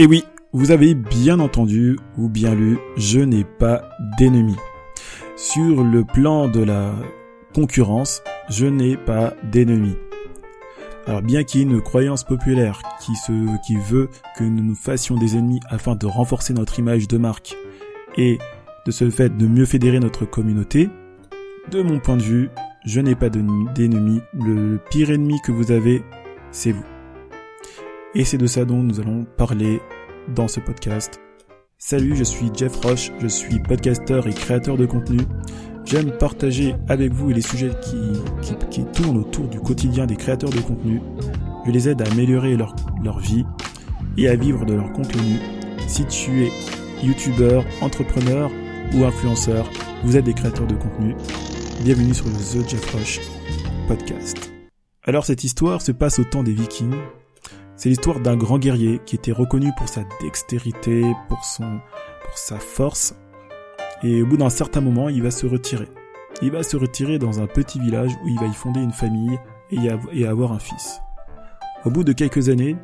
Et oui, vous avez bien entendu ou bien lu, je n'ai pas d'ennemis. Sur le plan de la concurrence, je n'ai pas d'ennemis. Alors bien qu'il y ait une croyance populaire qui, se, qui veut que nous nous fassions des ennemis afin de renforcer notre image de marque et de ce fait de mieux fédérer notre communauté, de mon point de vue, je n'ai pas d'ennemis. Le pire ennemi que vous avez, c'est vous. Et c'est de ça dont nous allons parler dans ce podcast. Salut, je suis Jeff Roche, je suis podcasteur et créateur de contenu. J'aime partager avec vous les sujets qui, tournent autour du quotidien des créateurs de contenu. Je les aide à améliorer leur, leur vie et à vivre de leur contenu. Si tu es youtubeur, entrepreneur ou influenceur, vous êtes des créateurs de contenu. Bienvenue sur le The Jeff Roche podcast. Alors cette histoire se passe au temps des Vikings c'est l'histoire d'un grand guerrier qui était reconnu pour sa dextérité, pour son, pour sa force. Et au bout d'un certain moment, il va se retirer. Il va se retirer dans un petit village où il va y fonder une famille et, avoir un fils. Au bout de quelques années,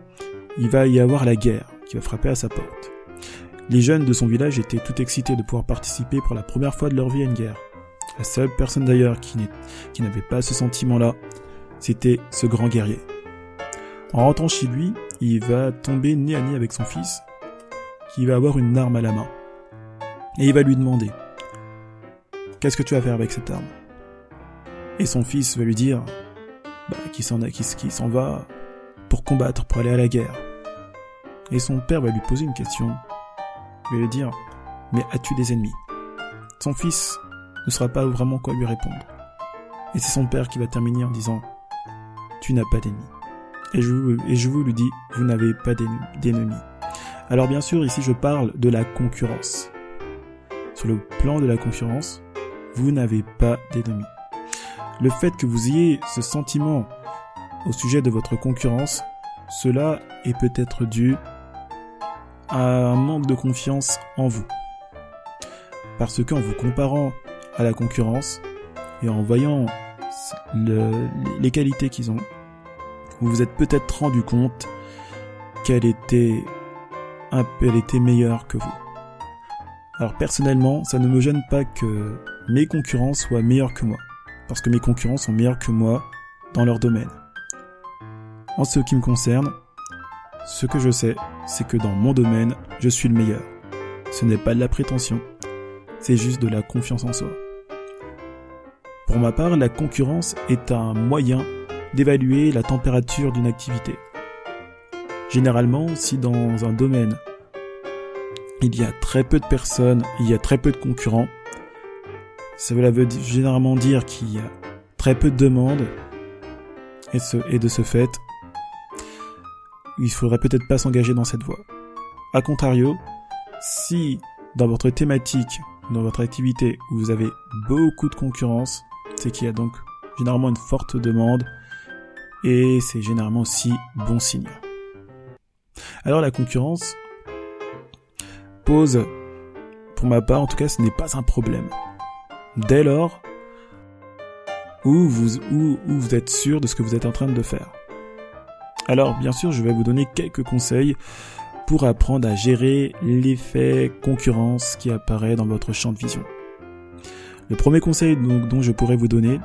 il va y avoir la guerre qui va frapper à sa porte. Les jeunes de son village étaient tout excités de pouvoir participer pour la première fois de leur vie à une guerre. La seule personne d'ailleurs qui n'avait pas ce sentiment-là, c'était ce grand guerrier. En rentrant chez lui, il va tomber nez à nez avec son fils, qui va avoir une arme à la main. Et il va lui demander Qu'est-ce que tu vas faire avec cette arme? Et son fils va lui dire bah, qu'il s'en s'en va pour combattre, pour aller à la guerre. Et son père va lui poser une question. Il va lui dire Mais as-tu des ennemis? Son fils ne saura pas vraiment quoi lui répondre. Et c'est son père qui va terminer en disant Tu n'as pas d'ennemis et je, et je vous le dis, vous n'avez pas d'ennemis. Alors bien sûr, ici je parle de la concurrence. Sur le plan de la concurrence, vous n'avez pas d'ennemis. Le fait que vous ayez ce sentiment au sujet de votre concurrence, cela est peut-être dû à un manque de confiance en vous. Parce qu'en vous comparant à la concurrence et en voyant les qualités qu'ils ont, vous vous êtes peut-être rendu compte qu'elle était elle était meilleure que vous. Alors personnellement, ça ne me gêne pas que mes concurrents soient meilleurs que moi, parce que mes concurrents sont meilleurs que moi dans leur domaine. En ce qui me concerne, ce que je sais, c'est que dans mon domaine, je suis le meilleur. Ce n'est pas de la prétention, c'est juste de la confiance en soi. Pour ma part, la concurrence est un moyen d'évaluer la température d'une activité. Généralement, si dans un domaine il y a très peu de personnes, il y a très peu de concurrents, ça veut généralement dire qu'il y a très peu de demandes et, de ce fait, il faudrait peut-être pas s'engager dans cette voie. A contrario, si dans votre thématique, dans votre activité, vous avez beaucoup de concurrence, c'est qu'il y a donc généralement une forte demande et c'est généralement aussi bon signe. Alors la concurrence pose, pour ma part en tout cas, ce n'est pas un problème. Dès lors où vous, êtes sûr de ce que vous êtes en train de faire. Alors bien sûr, je vais vous donner quelques conseils pour apprendre à gérer l'effet concurrence qui apparaît dans votre champ de vision. Le premier conseil dont je pourrais vous donner,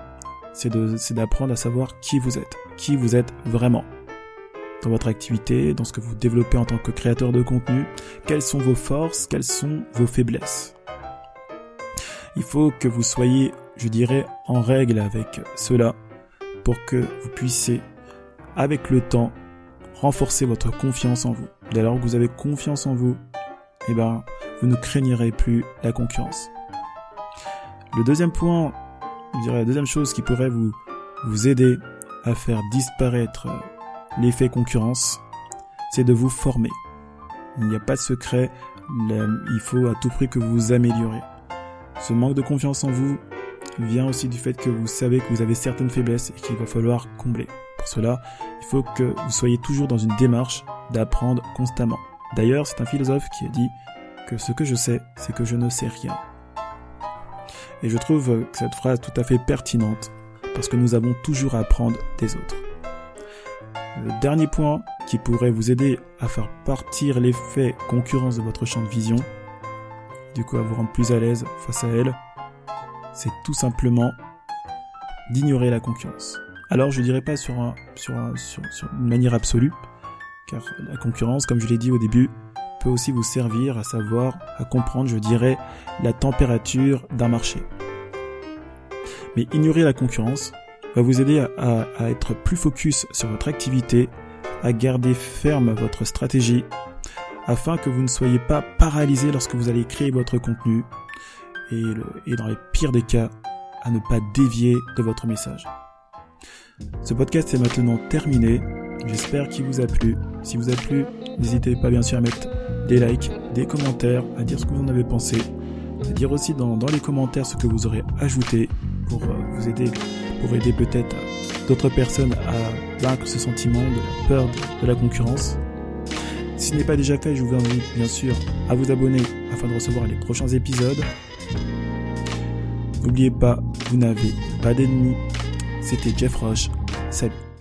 c'est d'apprendre à savoir qui vous êtes, qui vous êtes vraiment. Dans votre activité, dans ce que vous développez en tant que créateur de contenu, quelles sont vos forces, quelles sont vos faiblesses? Il faut que vous soyez, je dirais, en règle avec cela pour que vous puissiez, avec le temps, renforcer votre confiance en vous. Dès lors que vous avez confiance en vous, eh ben, vous ne craignerez plus la concurrence. Le deuxième point je dirais la deuxième chose qui pourrait vous, vous aider à faire disparaître l'effet concurrence, c'est de vous former. Il n'y a pas de secret, il faut à tout prix que vous vous améliorez. Ce manque de confiance en vous vient aussi du fait que vous savez que vous avez certaines faiblesses et qu'il va falloir combler. Pour cela, il faut que vous soyez toujours dans une démarche d'apprendre constamment. D'ailleurs, c'est un philosophe qui a dit que ce que je sais, c'est que je ne sais rien. Et je trouve cette phrase tout à fait pertinente, parce que nous avons toujours à apprendre des autres. Le dernier point qui pourrait vous aider à faire partir l'effet concurrence de votre champ de vision, du coup à vous rendre plus à l'aise face à elle, c'est tout simplement d'ignorer la concurrence. Alors je dirais pas sur, sur une manière absolue, car la concurrence, comme je l'ai dit au début, peut aussi vous servir à savoir, à comprendre, je dirais, la température d'un marché. Mais ignorer la concurrence va vous aider à, être plus focus sur votre activité, à garder ferme votre stratégie, afin que vous ne soyez pas paralysé lorsque vous allez créer votre contenu, et, dans les pires des cas, à ne pas dévier de votre message. Ce podcast est maintenant terminé. J'espère qu'il vous a plu. Si vous a plu, n'hésitez pas bien sûr à mettre des likes, des commentaires, à dire ce que vous en avez pensé, à dire aussi dans les commentaires ce que vous aurez ajouté pour euh, vous aider, pour aider peut-être d'autres personnes à vaincre ce sentiment de la peur de, la concurrence. Si ce n'est pas déjà fait, je vous invite bien sûr à vous abonner afin de recevoir les prochains épisodes. N'oubliez pas, vous n'avez pas d'ennemis. C'était Jeff Roche. Salut.